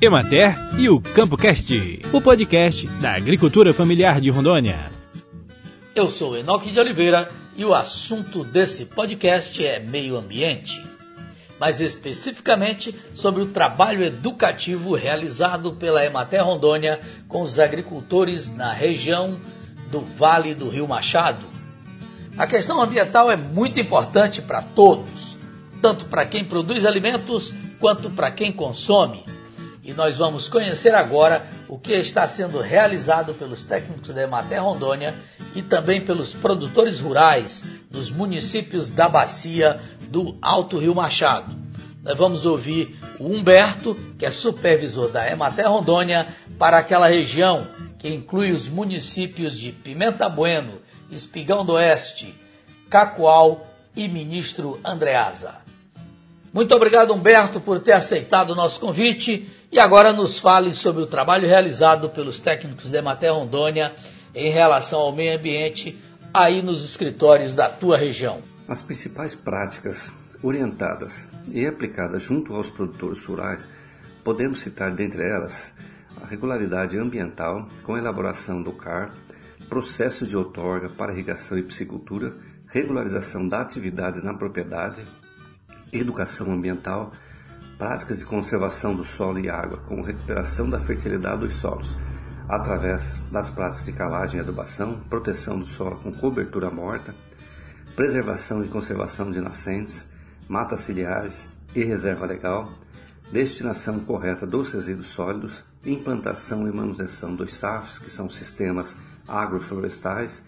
Emater e o CampoCast, o podcast da agricultura familiar de Rondônia. Eu sou Enoque de Oliveira e o assunto desse podcast é meio ambiente, mais especificamente sobre o trabalho educativo realizado pela Emater Rondônia com os agricultores na região do Vale do Rio Machado. A questão ambiental é muito importante para todos, tanto para quem produz alimentos quanto para quem consome. E nós vamos conhecer agora o que está sendo realizado pelos técnicos da Emater Rondônia e também pelos produtores rurais dos municípios da bacia do Alto Rio Machado. Nós vamos ouvir o Humberto, que é supervisor da Emater Rondônia para aquela região, que inclui os municípios de Pimenta Bueno, Espigão do Oeste, Cacoal e Ministro Andreasa. Muito obrigado, Humberto, por ter aceitado o nosso convite e agora nos fale sobre o trabalho realizado pelos técnicos da Emater Rondônia em relação ao meio ambiente aí nos escritórios da tua região. As principais práticas orientadas e aplicadas junto aos produtores rurais, podemos citar dentre elas a regularidade ambiental com elaboração do CAR, processo de outorga para irrigação e piscicultura, regularização da atividade na propriedade, educação ambiental, práticas de conservação do solo e água, com recuperação da fertilidade dos solos, através das práticas de calagem e adubação, proteção do solo com cobertura morta, preservação e conservação de nascentes, matas ciliares e reserva legal, destinação correta dos resíduos sólidos, implantação e manutenção dos SAFs, que são sistemas agroflorestais,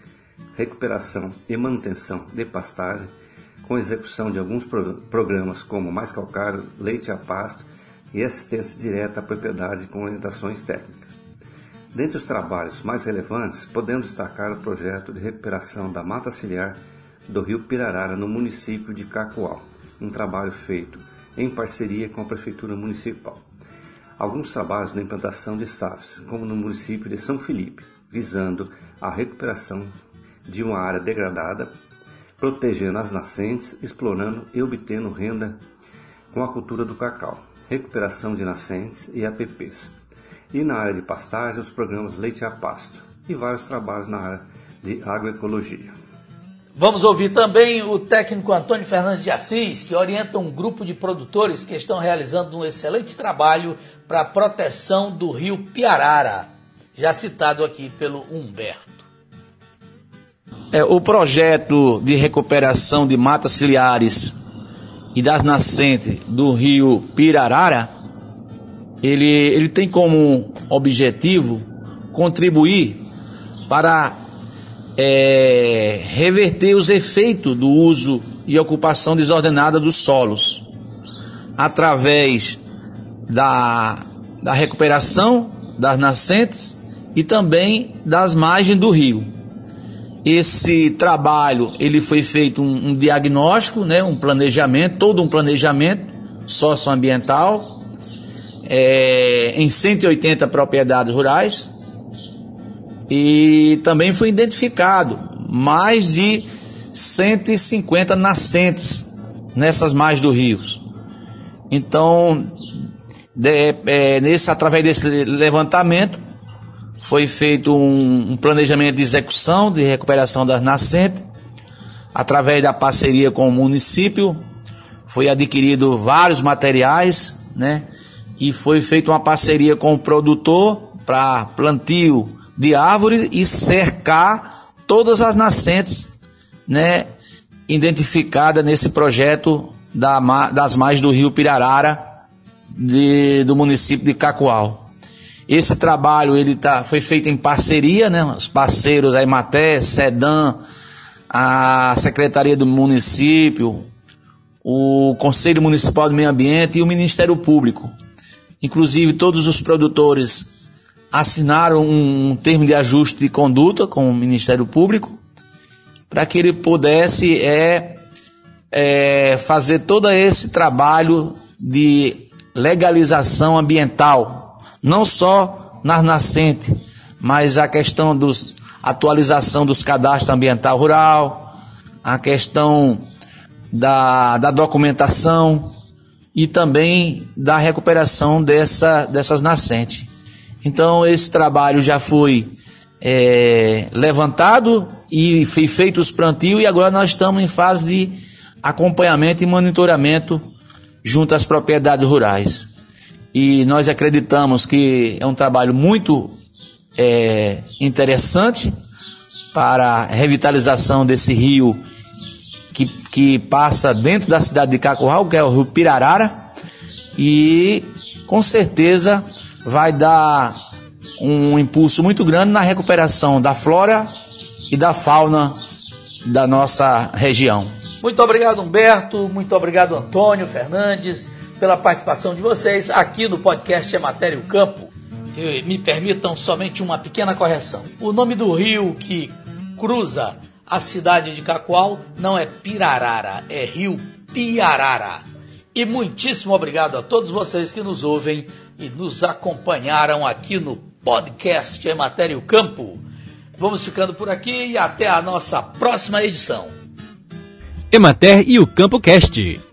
recuperação e manutenção de pastagem, com execução de alguns programas como Mais Calcário, Leite a Pasto e assistência direta à propriedade com orientações técnicas. Dentre os trabalhos mais relevantes, podemos destacar o projeto de recuperação da mata ciliar do rio Pirarara no município de Cacoal, um trabalho feito em parceria com a Prefeitura Municipal. Alguns trabalhos na implantação de SAFs, como no município de São Felipe, visando a recuperação de uma área degradada protegendo as nascentes, explorando e obtendo renda com a cultura do cacau, recuperação de nascentes e APPs. E na área de pastagem, os programas Leite a Pasto e vários trabalhos na área de agroecologia. Vamos ouvir também o técnico Antônio Fernandes de Assis, que orienta um grupo de produtores que estão realizando um excelente trabalho para a proteção do rio Piarara, já citado aqui pelo Humberto. É, o projeto de recuperação de matas ciliares e das nascentes do rio Pirarara, ele, ele tem como objetivo contribuir para é, reverter os efeitos do uso e ocupação desordenada dos solos, através da, da recuperação das nascentes e também das margens do rio. Esse trabalho ele foi feito um, um diagnóstico, né, um planejamento, todo um planejamento socioambiental é, em 180 propriedades rurais e também foi identificado mais de 150 nascentes nessas margens do rio. Então, de, é, nesse, através desse levantamento, foi feito um, um planejamento de execução de recuperação das nascentes, através da parceria com o município, foi adquirido vários materiais, né? E foi feita uma parceria com o produtor para plantio de árvores e cercar todas as nascentes, né? Identificada nesse projeto da, das margens do rio Pirarara, de, do município de Cacoal. Esse trabalho ele tá, foi feito em parceria, né? Os parceiros, a Ematé, Sedan, a Secretaria do Município, o Conselho Municipal do Meio Ambiente e o Ministério Público. Inclusive, todos os produtores assinaram um termo de ajuste de conduta com o Ministério Público para que ele pudesse é, é, fazer todo esse trabalho de legalização ambiental não só nas nascentes, mas a questão dos atualização dos cadastros ambiental rural, a questão da, da documentação e também da recuperação dessa, dessas nascentes. Então esse trabalho já foi é, levantado e foi feito os plantios e agora nós estamos em fase de acompanhamento e monitoramento junto às propriedades rurais. E nós acreditamos que é um trabalho muito é, interessante para a revitalização desse rio que, que passa dentro da cidade de Cacurral, que é o rio Pirarara, e com certeza vai dar um impulso muito grande na recuperação da flora e da fauna da nossa região. Muito obrigado, Humberto. Muito obrigado, Antônio Fernandes, pela participação de vocês aqui no podcast Ematério Campo. E me permitam somente uma pequena correção. O nome do rio que cruza a cidade de Cacoal não é Pirarara, é Rio Piarara. E muitíssimo obrigado a todos vocês que nos ouvem e nos acompanharam aqui no podcast Ematério Campo. Vamos ficando por aqui e até a nossa próxima edição. Emater e o Campo Cast